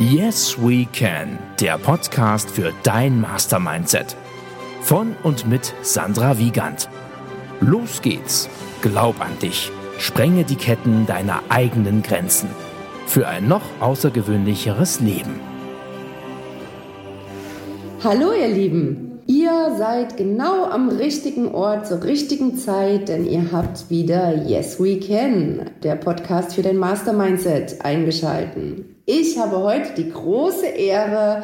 Yes We Can, der Podcast für dein Mastermindset. Von und mit Sandra Wiegand. Los geht's. Glaub an dich. Sprenge die Ketten deiner eigenen Grenzen. Für ein noch außergewöhnlicheres Leben. Hallo ihr Lieben. Ihr seid genau am richtigen Ort zur richtigen Zeit, denn ihr habt wieder Yes We Can, der Podcast für den Mastermindset, eingeschalten. Ich habe heute die große Ehre,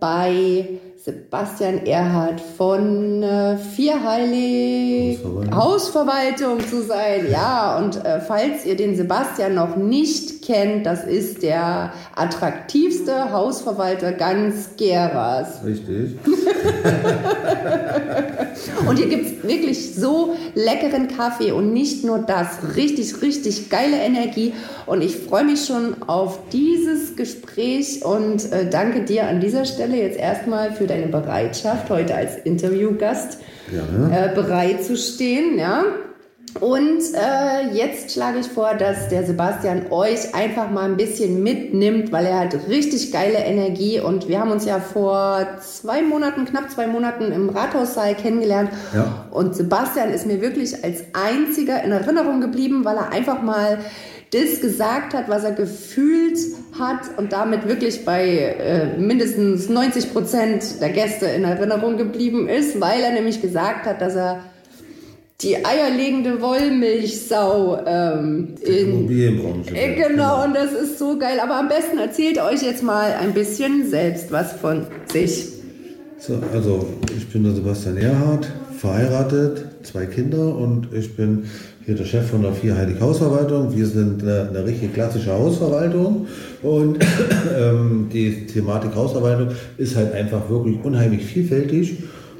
bei Sebastian Erhard von äh, Vierheilig Hausverwaltung. Hausverwaltung zu sein. Ja, und äh, falls ihr den Sebastian noch nicht kennt, das ist der attraktivste Hausverwalter ganz Geras. Richtig. und hier gibt es wirklich so leckeren Kaffee und nicht nur das, richtig, richtig geile Energie. Und ich freue mich schon auf dieses Gespräch und äh, danke dir an dieser Stelle jetzt erstmal für deine Bereitschaft, heute als Interviewgast ja. äh, bereit zu stehen. Ja? Und äh, jetzt schlage ich vor, dass der Sebastian euch einfach mal ein bisschen mitnimmt, weil er hat richtig geile Energie und wir haben uns ja vor zwei Monaten, knapp zwei Monaten im Rathaussaal kennengelernt. Ja. Und Sebastian ist mir wirklich als einziger in Erinnerung geblieben, weil er einfach mal das gesagt hat, was er gefühlt hat und damit wirklich bei äh, mindestens 90 Prozent der Gäste in Erinnerung geblieben ist, weil er nämlich gesagt hat, dass er die eierlegende Wollmilchsau ähm, in Immobilienbranche. Äh, genau, und das ist so geil. Aber am besten erzählt euch jetzt mal ein bisschen selbst was von sich. So, also ich bin der Sebastian Erhardt, verheiratet, zwei Kinder und ich bin hier der Chef von der Vierheilig Hausverwaltung. Wir sind eine, eine richtig klassische Hausverwaltung und ähm, die Thematik Hausverwaltung ist halt einfach wirklich unheimlich vielfältig,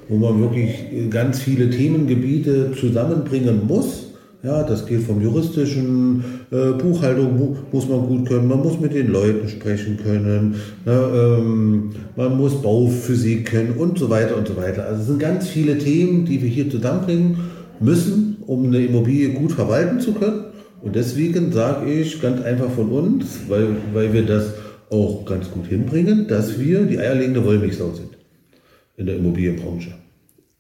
wo man wirklich ganz viele Themengebiete zusammenbringen muss. Ja, das geht vom juristischen, äh, Buchhaltung mu muss man gut können, man muss mit den Leuten sprechen können, ne, ähm, man muss Bauphysik können und so weiter und so weiter. Also es sind ganz viele Themen, die wir hier zusammenbringen müssen um eine Immobilie gut verwalten zu können. Und deswegen sage ich ganz einfach von uns, weil, weil wir das auch ganz gut hinbringen, dass wir die eierlegende Wollmilchsau sind in der Immobilienbranche.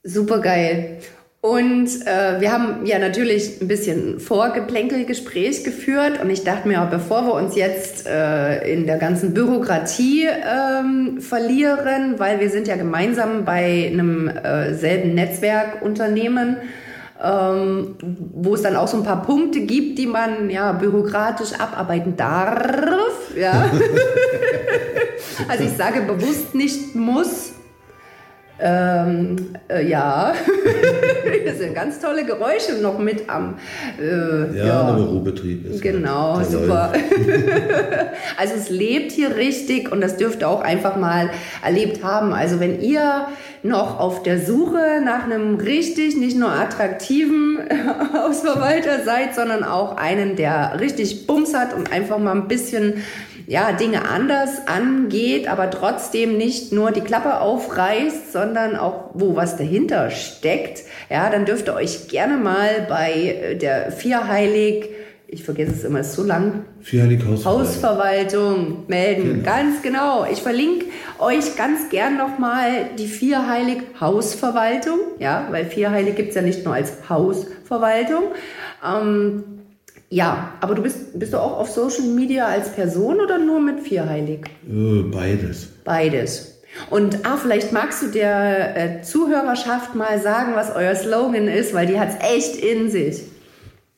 Super geil. Und äh, wir haben ja natürlich ein bisschen Vorgeplänkelgespräch geführt und ich dachte mir, bevor wir uns jetzt äh, in der ganzen Bürokratie ähm, verlieren, weil wir sind ja gemeinsam bei einem äh, selben Netzwerkunternehmen, ähm, wo es dann auch so ein paar Punkte gibt, die man ja bürokratisch abarbeiten darf. Ja. also ich sage bewusst nicht muss. Ähm, äh, ja, das sind ganz tolle Geräusche noch mit am. Äh, ja, ja, der Bürobetrieb ist. Genau, halt super. also es lebt hier richtig und das dürft ihr auch einfach mal erlebt haben. Also wenn ihr noch auf der Suche nach einem richtig, nicht nur attraktiven Hausverwalter seid, sondern auch einen, der richtig Bums hat und einfach mal ein bisschen ja, Dinge anders angeht, aber trotzdem nicht nur die Klappe aufreißt, sondern auch wo was dahinter steckt, ja, dann dürft ihr euch gerne mal bei der Vierheilig ich vergesse es immer, ist so lang. Vierheilig Hausverwaltung. Hausverwaltung melden. Genau. Ganz genau. Ich verlinke euch ganz gern nochmal die Vierheilig Hausverwaltung. Ja, weil Vierheilig gibt es ja nicht nur als Hausverwaltung. Ähm, ja, aber du bist, bist du auch auf Social Media als Person oder nur mit Vierheilig? Äh, beides. Beides. Und ah, vielleicht magst du der äh, Zuhörerschaft mal sagen, was euer Slogan ist, weil die hat es echt in sich.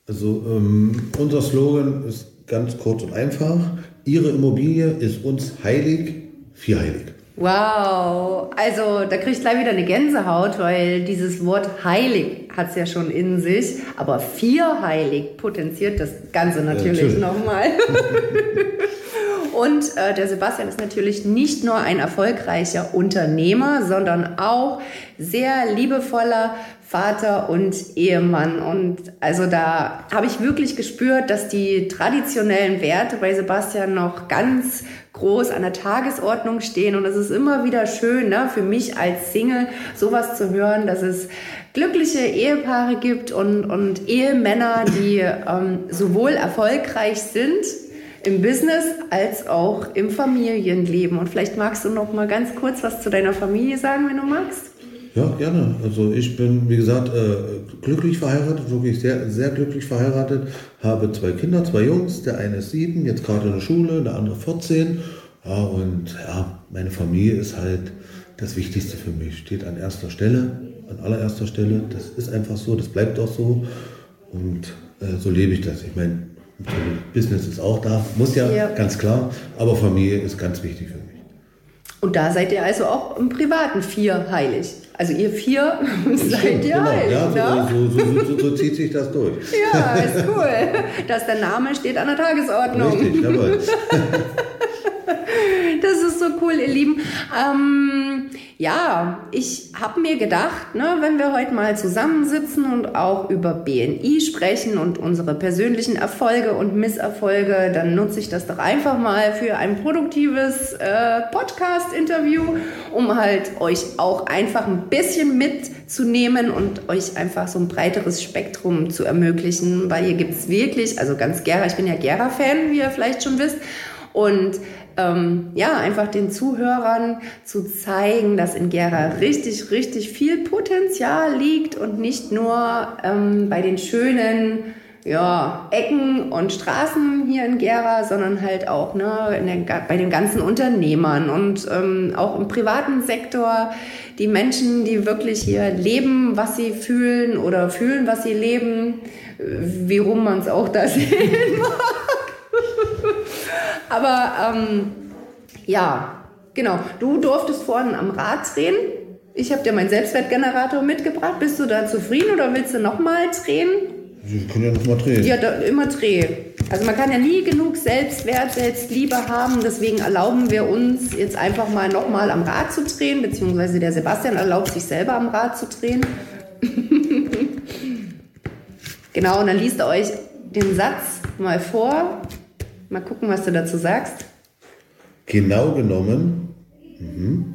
Also ähm, unser Slogan ist ganz kurz und einfach. Ihre Immobilie ist uns heilig, vier heilig. Wow, also da kriege ich gleich wieder eine Gänsehaut, weil dieses Wort heilig hat es ja schon in sich, aber vier heilig potenziert das Ganze natürlich, ja, nochmal. Und äh, der Sebastian ist natürlich nicht nur ein erfolgreicher Unternehmer, sondern auch sehr liebevoller Vater und Ehemann. Und also da habe ich wirklich gespürt, dass die traditionellen Werte bei Sebastian noch ganz groß an der Tagesordnung stehen. Und es ist immer wieder schön, ne, für mich als Single sowas zu hören, dass es glückliche Ehepaare gibt und, und Ehemänner, die ähm, sowohl erfolgreich sind im Business als auch im Familienleben. Und vielleicht magst du noch mal ganz kurz was zu deiner Familie sagen, wenn du magst. Ja, gerne. Also ich bin, wie gesagt, äh, glücklich verheiratet, wirklich sehr, sehr glücklich verheiratet. Habe zwei Kinder, zwei Jungs. Der eine ist sieben, jetzt gerade in der Schule, der andere 14. Ja, und ja, meine Familie ist halt das Wichtigste für mich. Steht an erster Stelle, an allererster Stelle. Das ist einfach so, das bleibt auch so. Und äh, so lebe ich das. Ich meine, Business ist auch da, muss ja, ja, ganz klar. Aber Familie ist ganz wichtig für mich. Und da seid ihr also auch im Privaten vier heilig. Also ihr vier seid ihr genau. heilig. Ja, ne? so, so, so, so, zieht sich das durch. Ja, ist cool. Dass der Name steht an der Tagesordnung. Richtig, jawohl. Cool, ihr Lieben. Ähm, ja, ich habe mir gedacht, ne, wenn wir heute mal zusammensitzen und auch über BNI sprechen und unsere persönlichen Erfolge und Misserfolge, dann nutze ich das doch einfach mal für ein produktives äh, Podcast-Interview, um halt euch auch einfach ein bisschen mitzunehmen und euch einfach so ein breiteres Spektrum zu ermöglichen, weil hier gibt es wirklich, also ganz Gera, ich bin ja Gera-Fan, wie ihr vielleicht schon wisst, und ähm, ja, einfach den Zuhörern zu zeigen, dass in Gera richtig, richtig viel Potenzial liegt und nicht nur ähm, bei den schönen ja, Ecken und Straßen hier in Gera, sondern halt auch ne, der, bei den ganzen Unternehmern und ähm, auch im privaten Sektor die Menschen, die wirklich hier leben, was sie fühlen oder fühlen, was sie leben, wie rum man es auch da sehen mag. Aber ähm, ja, genau. Du durftest vorhin am Rad drehen. Ich habe dir meinen Selbstwertgenerator mitgebracht. Bist du da zufrieden oder willst du nochmal drehen? Wir können ja nochmal drehen. Ja, da, immer drehen. Also man kann ja nie genug Selbstwert, Selbstliebe haben. Deswegen erlauben wir uns jetzt einfach mal nochmal am Rad zu drehen, beziehungsweise der Sebastian erlaubt sich selber am Rad zu drehen. genau, und dann liest er euch den Satz mal vor. Mal gucken, was du dazu sagst. Genau genommen, mhm.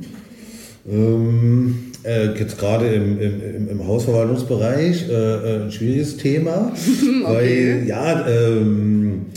ähm, äh, jetzt gerade im, im, im Hausverwaltungsbereich äh, äh ein schwieriges Thema, okay. weil ja, ähm,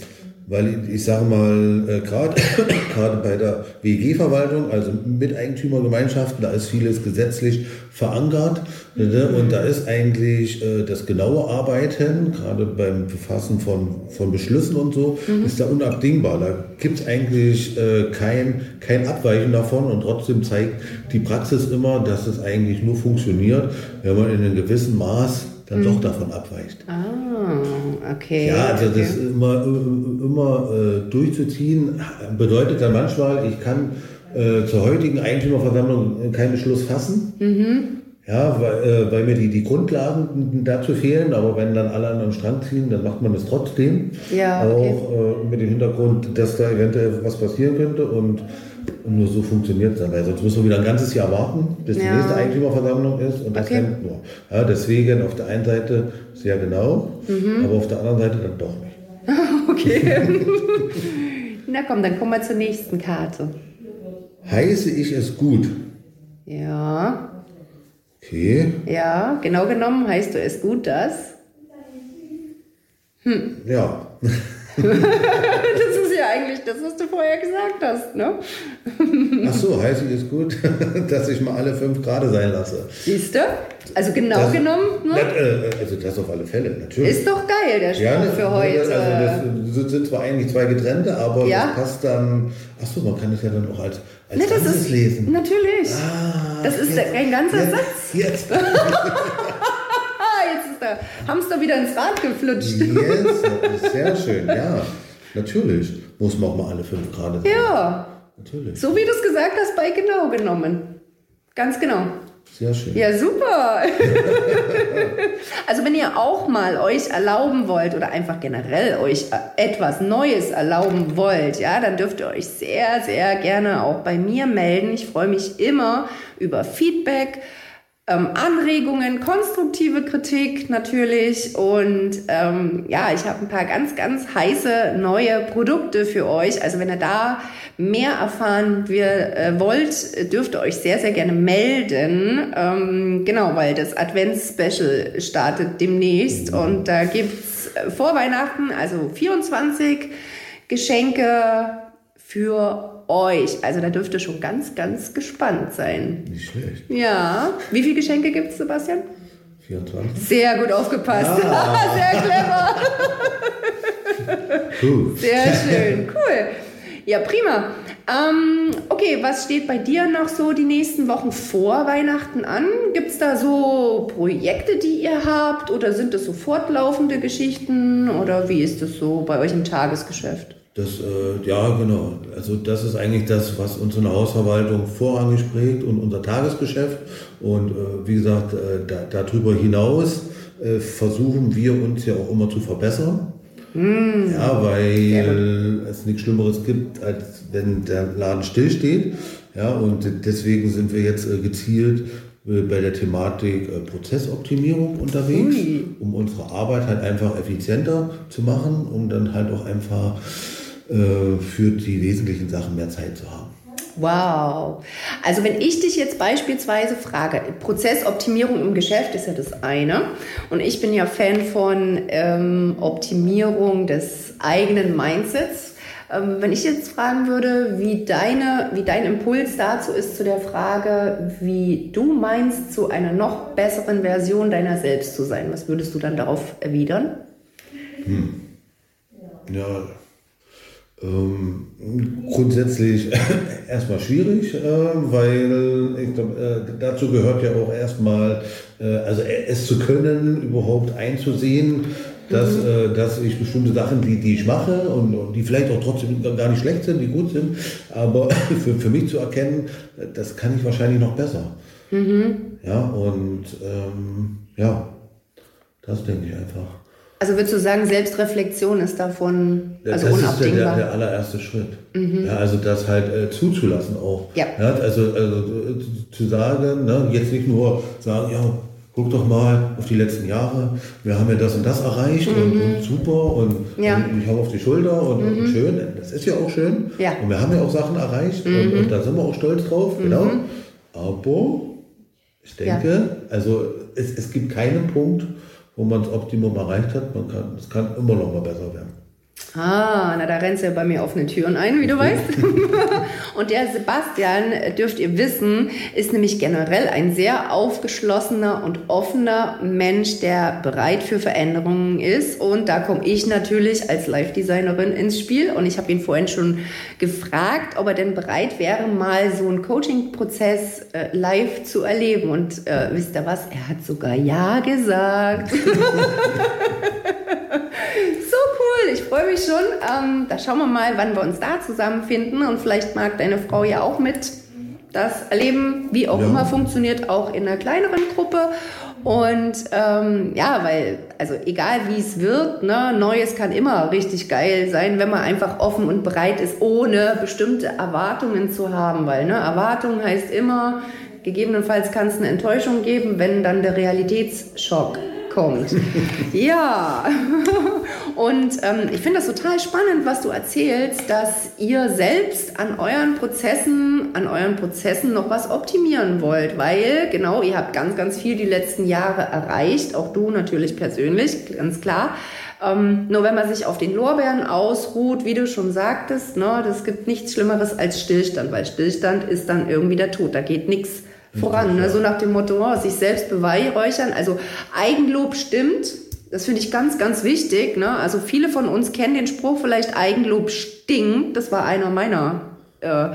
weil ich, sage mal, äh, gerade bei der WG-Verwaltung, also Miteigentümergemeinschaften, da ist vieles gesetzlich verankert. Ne? Und da ist eigentlich äh, das genaue Arbeiten, gerade beim Befassen von, von Beschlüssen und so, mhm. ist da unabdingbar. Da gibt es eigentlich äh, kein, kein Abweichen davon und trotzdem zeigt die Praxis immer, dass es eigentlich nur funktioniert, wenn man in einem gewissen Maß dann mhm. doch davon abweicht. Ah, okay. Ja, also okay. das immer, immer äh, durchzuziehen bedeutet dann manchmal, ich kann äh, zur heutigen Eigentümerversammlung keinen Beschluss fassen. Mhm. Ja, weil, äh, weil mir die, die Grundlagen dazu fehlen, aber wenn dann alle an den Strang ziehen, dann macht man es trotzdem. Ja, okay. Auch äh, mit dem Hintergrund, dass da eventuell was passieren könnte und und nur so funktioniert es dann, weil sonst müssen wir wieder ein ganzes Jahr warten, bis ja. die nächste Eigentümerversammlung ist und das okay. hängt nur. Ja, deswegen auf der einen Seite sehr genau, mhm. aber auf der anderen Seite dann doch nicht. okay. Na komm, dann kommen wir zur nächsten Karte. Heiße ich es gut? Ja. Okay. Ja, genau genommen heißt du es gut, dass? Hm. Ja. das ist ja eigentlich das, was du vorher gesagt hast, ne? Ach so, heißt es gut, dass ich mal alle fünf Grad sein lasse. Siehst du? Also genau das, genommen. Ne? Das, äh, also das auf alle Fälle, natürlich. Ist doch geil, der Spruch ja, für heute. Also das sind zwar eigentlich zwei getrennte, aber ja? das passt dann. Ach so, man kann es ja dann auch als, als ne, Ganzes ist, lesen. Natürlich. Ah, das ist jetzt, ein ganzer jetzt, Satz. Jetzt. Hamster wieder ins Rad geflutscht. Yes, sehr schön, ja. Natürlich muss man auch mal alle fünf Grad sein. Ja. Natürlich. So wie du es gesagt hast, bei genau genommen. Ganz genau. Sehr schön. Ja, super. also wenn ihr auch mal euch erlauben wollt oder einfach generell euch etwas Neues erlauben wollt, ja, dann dürft ihr euch sehr, sehr gerne auch bei mir melden. Ich freue mich immer über Feedback ähm, Anregungen, konstruktive Kritik natürlich. Und ähm, ja, ich habe ein paar ganz, ganz heiße neue Produkte für euch. Also wenn ihr da mehr erfahren wir, äh, wollt, dürft ihr euch sehr, sehr gerne melden. Ähm, genau, weil das Advents-Special startet demnächst. Und da gibt's äh, vor Weihnachten, also 24 Geschenke für euch. Also da dürft ihr schon ganz, ganz gespannt sein. Nicht schlecht. Ja. Wie viele Geschenke gibt es, Sebastian? 24. Sehr gut aufgepasst. Ja. Sehr clever. Cool. Sehr schön. Cool. Ja, prima. Ähm, okay, was steht bei dir noch so die nächsten Wochen vor Weihnachten an? Gibt es da so Projekte, die ihr habt? Oder sind das so fortlaufende Geschichten? Oder wie ist das so bei euch im Tagesgeschäft? Das, äh, ja, genau. Also das ist eigentlich das, was unsere Hausverwaltung vorrangig prägt und unser Tagesgeschäft. Und äh, wie gesagt, äh, da, darüber hinaus äh, versuchen wir uns ja auch immer zu verbessern. Ja, weil es nichts Schlimmeres gibt, als wenn der Laden stillsteht. Ja, und deswegen sind wir jetzt äh, gezielt äh, bei der Thematik äh, Prozessoptimierung unterwegs, Ui. um unsere Arbeit halt einfach effizienter zu machen, um dann halt auch einfach äh, für die wesentlichen Sachen mehr Zeit zu haben. Wow. Also wenn ich dich jetzt beispielsweise frage, Prozessoptimierung im Geschäft ist ja das eine. Und ich bin ja Fan von ähm, Optimierung des eigenen Mindsets. Ähm, wenn ich jetzt fragen würde, wie, deine, wie dein Impuls dazu ist zu der Frage, wie du meinst, zu einer noch besseren Version deiner selbst zu sein, was würdest du dann darauf erwidern? Ja, ähm, grundsätzlich erstmal schwierig, äh, weil ich glaub, äh, dazu gehört ja auch erstmal, äh, also es zu können, überhaupt einzusehen, dass, äh, dass ich bestimmte Sachen, die, die ich mache und, und die vielleicht auch trotzdem gar nicht schlecht sind, die gut sind, aber für, für mich zu erkennen, das kann ich wahrscheinlich noch besser. Ja, und ähm, ja, das denke ich einfach. Also würdest du sagen, Selbstreflexion ist davon Ja, also das ist der, unabdingbar? der, der allererste Schritt. Ja, also das halt äh, zuzulassen auch. Ja. also, also äh, zu sagen, ne, jetzt nicht nur sagen, ja, guck doch mal auf die letzten Jahre, wir haben ja das und das erreicht und, und super und, Ja. und ich hau auf die Schulter und, und schön, das ist ja auch schön. Ja. Und wir haben ja auch Sachen erreicht und, und da sind wir auch stolz drauf, genau. Aber ich denke, also es, es gibt keinen Punkt, wo man das Optimum erreicht hat. Man kann, es kann immer noch mal besser werden. Ah, na da rennst du ja bei mir offene Türen ein, wie du weißt. und der Sebastian, dürft ihr wissen, ist nämlich generell ein sehr aufgeschlossener und offener Mensch, der bereit für Veränderungen ist. Und da komme ich natürlich als Live-Designerin ins Spiel. Und ich habe ihn vorhin schon gefragt, ob er denn bereit wäre, mal so einen Coaching-Prozess äh, live zu erleben. Und äh, wisst ihr was? Er hat sogar Ja gesagt. Freue mich schon. Ähm, da schauen wir mal, wann wir uns da zusammenfinden. Und vielleicht mag deine Frau ja auch mit das erleben, wie auch Ja. immer funktioniert, auch in einer kleineren Gruppe. Und ähm, ja, weil, also egal wie es wird, ne, Neues kann immer richtig geil sein, wenn man einfach offen und bereit ist, ohne bestimmte Erwartungen zu haben. Weil ne, Erwartung heißt immer, gegebenenfalls kann es eine Enttäuschung geben, wenn dann der Realitätsschock kommt. ja, und ähm, ich finde das total spannend, was du erzählst, dass ihr selbst an euren Prozessen, an euren Prozessen noch was optimieren wollt, weil genau, ihr habt ganz, ganz viel die letzten Jahre erreicht, auch du natürlich persönlich, ganz klar. Ähm, nur wenn man sich auf den Lorbeeren ausruht, wie du schon sagtest, ne, das gibt nichts Schlimmeres als Stillstand, weil Stillstand ist dann irgendwie der Tod, da geht nichts voran. Ne? So nach dem Motto, oh, sich selbst beweihräuchern. Also Eigenlob stimmt. Das finde ich ganz, ganz wichtig. Ne? Also viele von uns kennen den Spruch vielleicht Eigenlob stinkt. Das war einer meiner äh,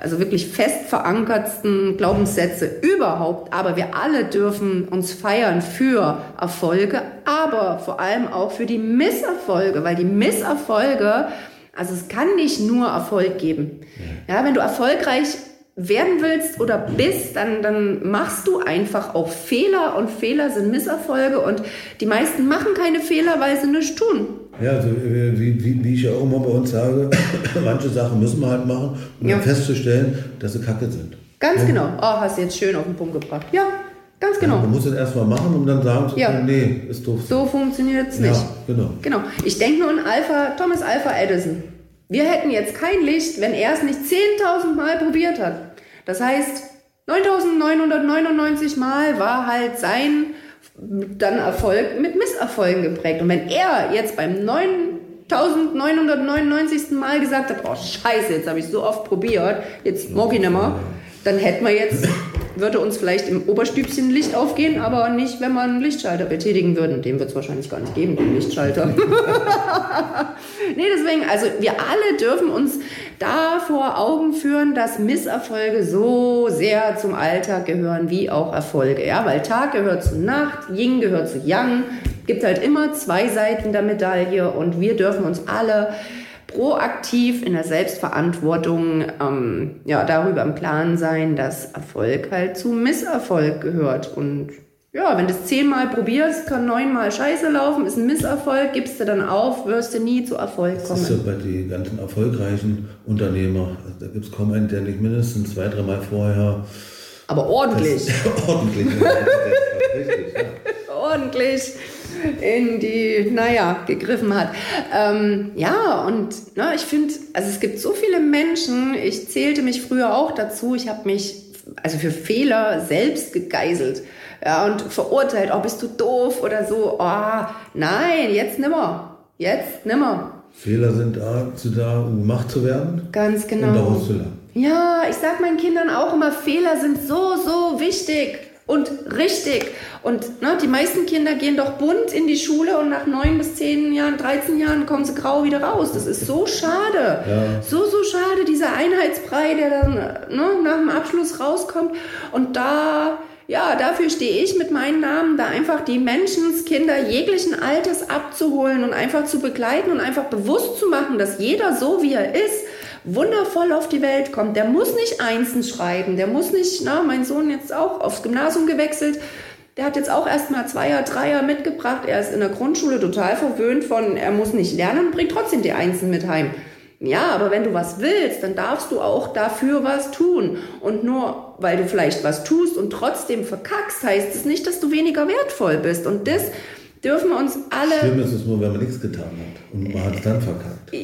also wirklich fest verankertsten Glaubenssätze überhaupt. Aber wir alle dürfen uns feiern für Erfolge, aber vor allem auch für die Misserfolge, weil die Misserfolge, also es kann nicht nur Erfolg geben. Ja, wenn du erfolgreich werden willst oder bist, dann, dann machst du einfach auch Fehler und Fehler sind Misserfolge und die meisten machen keine Fehler, weil sie nichts tun. Ja, also äh, wie, wie, wie ich ja auch immer bei uns sage, manche Sachen müssen wir halt machen, um Ja. festzustellen, dass sie kacke sind. Ganz genau. Oh, hast du jetzt schön auf den Punkt gebracht. Ja, ganz genau. Man muss es erstmal machen, um dann sagen zu Ja. können, nee, ist doof. So funktioniert es nicht. Ja, genau. Genau. Ich denke nur an Alpha, Thomas Alpha Edison. Wir hätten jetzt kein Licht, wenn er es nicht 10.000 Mal probiert hat. Das heißt, 9.999 Mal war halt sein dann Erfolg mit Misserfolgen geprägt. Und wenn er jetzt beim neuen 1999. Mal gesagt hat, oh scheiße, jetzt habe ich so oft probiert, jetzt mag ich nicht mehr, dann hätten wir jetzt, würde uns vielleicht im Oberstübchen Licht aufgehen, aber nicht, wenn wir einen Lichtschalter betätigen würden. Den wird es wahrscheinlich gar nicht geben, den Lichtschalter. nee, deswegen, also wir alle dürfen uns da vor Augen führen, dass Misserfolge so sehr zum Alltag gehören wie auch Erfolge. Ja, weil Tag gehört zu Nacht, Yin gehört zu Yang. Gibt halt immer zwei Seiten der Medaille und wir dürfen uns alle proaktiv in der Selbstverantwortung ähm, ja, darüber im Klaren sein, dass Erfolg halt zu Misserfolg gehört. Und ja, wenn du es zehnmal probierst, kann neunmal scheiße laufen, ist ein Misserfolg, gibst du dann auf, wirst du nie zu Erfolg kommen. Das ist so bei den ganzen erfolgreichen Unternehmer. Da gibt es kaum einen, der nicht mindestens zwei, dreimal vorher. Aber ordentlich. Das, ordentlich. richtig, ja. ordentlich in die, naja, gegriffen hat. Ähm, ja, und ne, ich finde, also es gibt so viele Menschen, ich zählte mich früher auch dazu, ich habe mich also für Fehler selbst gegeißelt ja, und verurteilt, oh, bist du doof oder so. Oh, nein, jetzt nimmer. Jetzt nimmer. Fehler sind dazu da, um gemacht zu werden. Ganz genau. Und daraus zu lernen. Ja, ich sag meinen Kindern auch immer, Fehler sind so, so wichtig und richtig. Und ne, die meisten Kinder gehen doch bunt in die Schule und nach neun bis zehn Jahren, 13 Jahren kommen sie grau wieder raus. Das ist so schade. Ja. So, so schade, dieser Einheitsbrei, der dann ne, nach dem Abschluss rauskommt. Und da, ja, dafür stehe ich mit meinen Namen, da einfach die Menschenskinder jeglichen Alters abzuholen und einfach zu begleiten und einfach bewusst zu machen, dass jeder so, wie er ist, wundervoll auf die Welt kommt. Der muss nicht Einsen schreiben, der muss nicht, na, mein Sohn jetzt auch aufs Gymnasium gewechselt, der hat jetzt auch erstmal Zweier, Dreier mitgebracht. Er ist in der Grundschule total verwöhnt von, er muss nicht lernen, bringt trotzdem die Einsen mit heim. Ja, aber wenn du was willst, dann darfst du auch dafür was tun. Und nur weil du vielleicht was tust und trotzdem verkackst, heißt es nicht, dass du weniger wertvoll bist. Und das dürfen uns alle. Schlimm ist es nur, wenn man nichts getan hat und man hat es dann verkackt.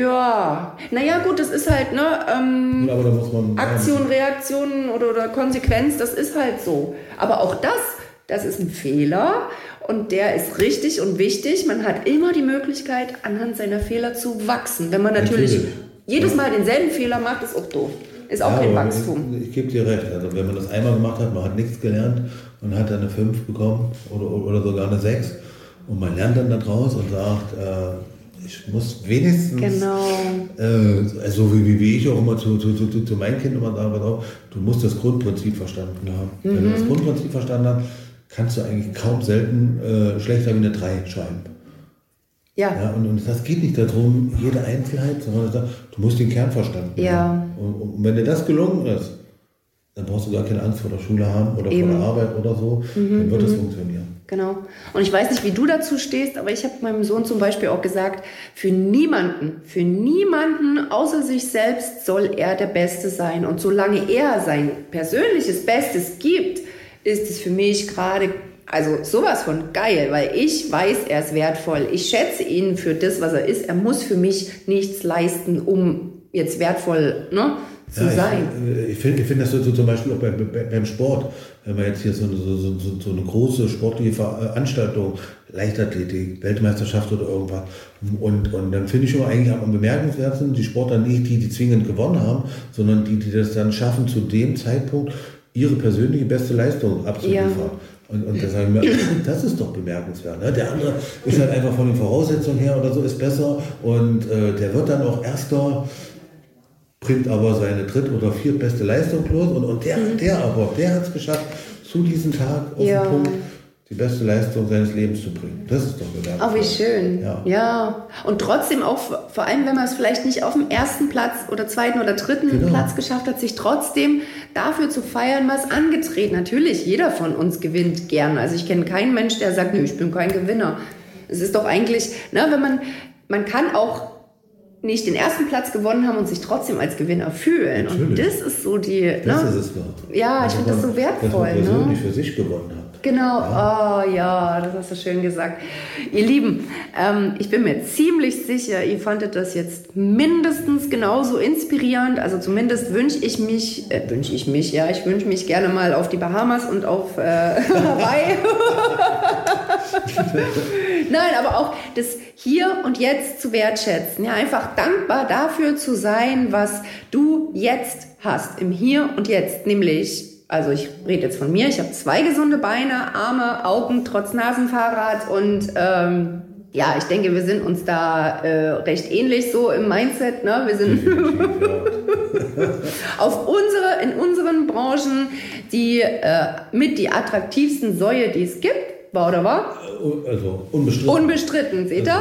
Ja. Naja, gut, das ist halt, ne? Ähm, aber da muss man. Aktion, Reaktion oder, oder Konsequenz, das ist halt so. Aber auch das, das ist ein Fehler und der ist richtig und wichtig. Man hat immer die Möglichkeit, anhand seiner Fehler zu wachsen. Wenn man natürlich, Natürlich. jedes Mal denselben Fehler macht, ist auch doof. Ist auch Ja, kein Wachstum. Ich, ich gebe dir recht. Also wenn man das einmal gemacht hat, man hat nichts gelernt und hat dann eine 5 bekommen oder, oder sogar eine 6 und man lernt dann daraus und sagt, äh, ich muss wenigstens, Genau. äh, also wie, wie, ich auch immer zu, zu, zu, zu- meinen Kindern immer sage, du musst das Grundprinzip verstanden haben. Wenn Mhm. du das Grundprinzip verstanden hast, kannst du eigentlich kaum selten äh, schlechter wie eine 3 schreiben. Ja. Ja, und, und das geht nicht darum, jede Einzelheit, sondern du musst den Kern verstanden Ja. haben. Und, und wenn dir das gelungen ist, dann brauchst du gar keine Angst vor der Schule haben oder Eben. Mhm, vor der Arbeit oder so, dann wird es funktionieren. Genau. Und ich weiß nicht, wie du dazu stehst, aber ich habe meinem Sohn zum Beispiel auch gesagt, für niemanden, für niemanden außer sich selbst soll er der Beste sein. Und solange er sein persönliches Bestes gibt, ist es für mich gerade, also sowas von geil, weil ich weiß, er ist wertvoll. Ich schätze ihn für das, was er ist. Er muss für mich nichts leisten, um jetzt wertvoll ne, zu Ja, sein. Ich, ich finde find das so, so zum Beispiel auch bei, bei, beim Sport. Wenn man jetzt hier so, eine- so, so, eine große sportliche Veranstaltung, Leichtathletik, Weltmeisterschaft oder irgendwas, und, und dann finde ich schon eigentlich am bemerkenswertesten die Sportler nicht die, die zwingend gewonnen haben, sondern die, die das dann schaffen, zu dem Zeitpunkt ihre persönliche beste Leistung abzuliefern. Ja. Und, und da sagen wir, das ist doch bemerkenswert. Ne? Der andere ist halt einfach von den Voraussetzungen her oder so ist besser und äh, der wird dann auch Erster bringt aber seine dritt- oder viertbeste Leistung los und, und der, der aber, der hat es geschafft, zu diesem Tag auf Ja. den Punkt die beste Leistung seines Lebens zu bringen. Das ist doch bemerkenswert. Oh, wie schön. Ja. Ja. Und trotzdem auch, vor allem wenn man es vielleicht nicht auf dem ersten Platz oder zweiten oder dritten Genau. Platz geschafft hat, sich trotzdem dafür zu feiern, was angetreten. Natürlich, jeder von uns gewinnt gern. Also ich kenne keinen Mensch, der sagt, nö, ich bin kein Gewinner. Es ist doch eigentlich, ne, wenn man, man kann auch nicht den ersten Platz gewonnen haben und sich trotzdem als Gewinner fühlen. Und Natürlich. das ist so die, Das ne? ist es doch. Ja, ich Also finde das so wertvoll, Dass man ne? persönlich für sich gewonnen hat. Genau, oh ja, das hast du schön gesagt. Ihr Lieben, ähm, ich bin mir ziemlich sicher, ihr fandet das jetzt mindestens genauso inspirierend. Also zumindest wünsche ich mich, äh, wünsche ich mich, ja, ich wünsche mich gerne mal auf die Bahamas und auf äh, Hawaii. Nein, aber auch das Hier und Jetzt zu wertschätzen. Ja, einfach dankbar dafür zu sein, was du jetzt hast, im Hier und Jetzt, nämlich also ich rede jetzt von mir, ich habe zwei gesunde Beine, Arme, Augen, trotz Nasenfahrrad und ähm, ja, ich denke, wir sind uns da äh, recht ähnlich so im Mindset. Ne? Wir sind auf unsere, in unseren Branchen die äh, mit die attraktivsten Säue, die es gibt. War oder war? Also unbestritten. Unbestritten, seht ihr?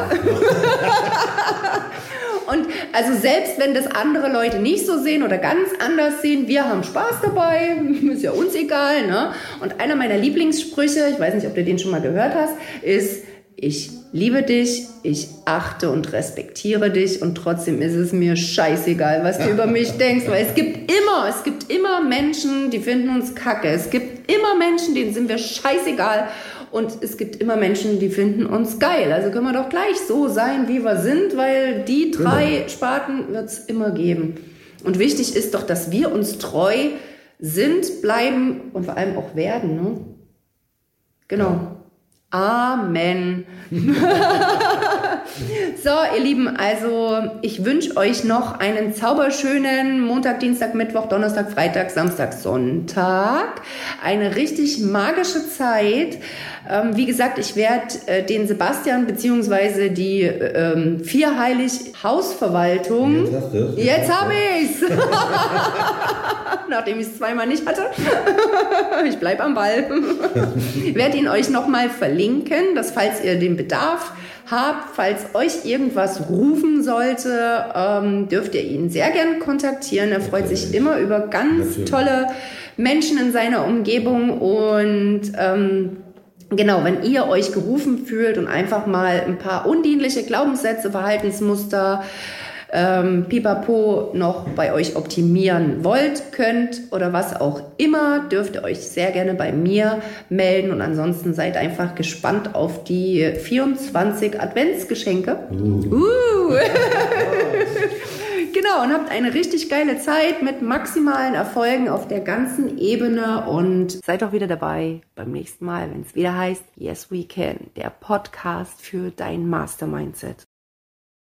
Und also selbst wenn das andere Leute nicht so sehen oder ganz anders sehen, wir haben Spaß dabei, ist ja uns egal. Ne? Und einer meiner Lieblingssprüche, ich weiß nicht, ob du den schon mal gehört hast, ist, ich liebe dich, ich achte und respektiere dich und trotzdem ist es mir scheißegal, was du über mich denkst, weil es gibt immer, es gibt immer Menschen, die finden uns kacke. Es gibt immer Menschen, denen sind wir scheißegal und es gibt immer Menschen, die finden uns geil. Also können wir doch gleich so sein, wie wir sind, weil die drei genau. Sparten wird es immer geben. Und wichtig ist doch, dass wir uns treu sind, bleiben und vor allem auch werden. Ne? Genau. Amen. so, ihr Lieben, also ich wünsche euch noch einen zauberschönen Montag, Dienstag, Mittwoch, Donnerstag, Freitag, Samstag, Sonntag. Eine richtig magische Zeit. Ähm, wie gesagt, ich werde äh, den Sebastian beziehungsweise die ähm, vierheilig Hausverwaltung. Jetzt hast du Jetzt habe ich's. Nachdem ich es zweimal nicht hatte. ich bleibe am Ball. werde ihn euch nochmal verlinken, dass falls ihr den Bedarf habt, falls euch irgendwas rufen sollte, ähm, dürft ihr ihn sehr gern kontaktieren. Er freut sich immer über ganz Natürlich. tolle Menschen in seiner Umgebung und ähm, Genau, wenn ihr euch gerufen fühlt und einfach mal ein paar undienliche Glaubenssätze, Verhaltensmuster, ähm, Pipapo noch bei euch optimieren wollt, könnt oder was auch immer, dürft ihr euch sehr gerne bei mir melden und ansonsten seid einfach gespannt auf die 24 Adventsgeschenke. Uh. Uh. Genau, und habt eine richtig geile Zeit mit maximalen Erfolgen auf der ganzen Ebene und seid auch wieder dabei beim nächsten Mal, wenn es wieder heißt Yes We Can, der Podcast für dein Mastermindset.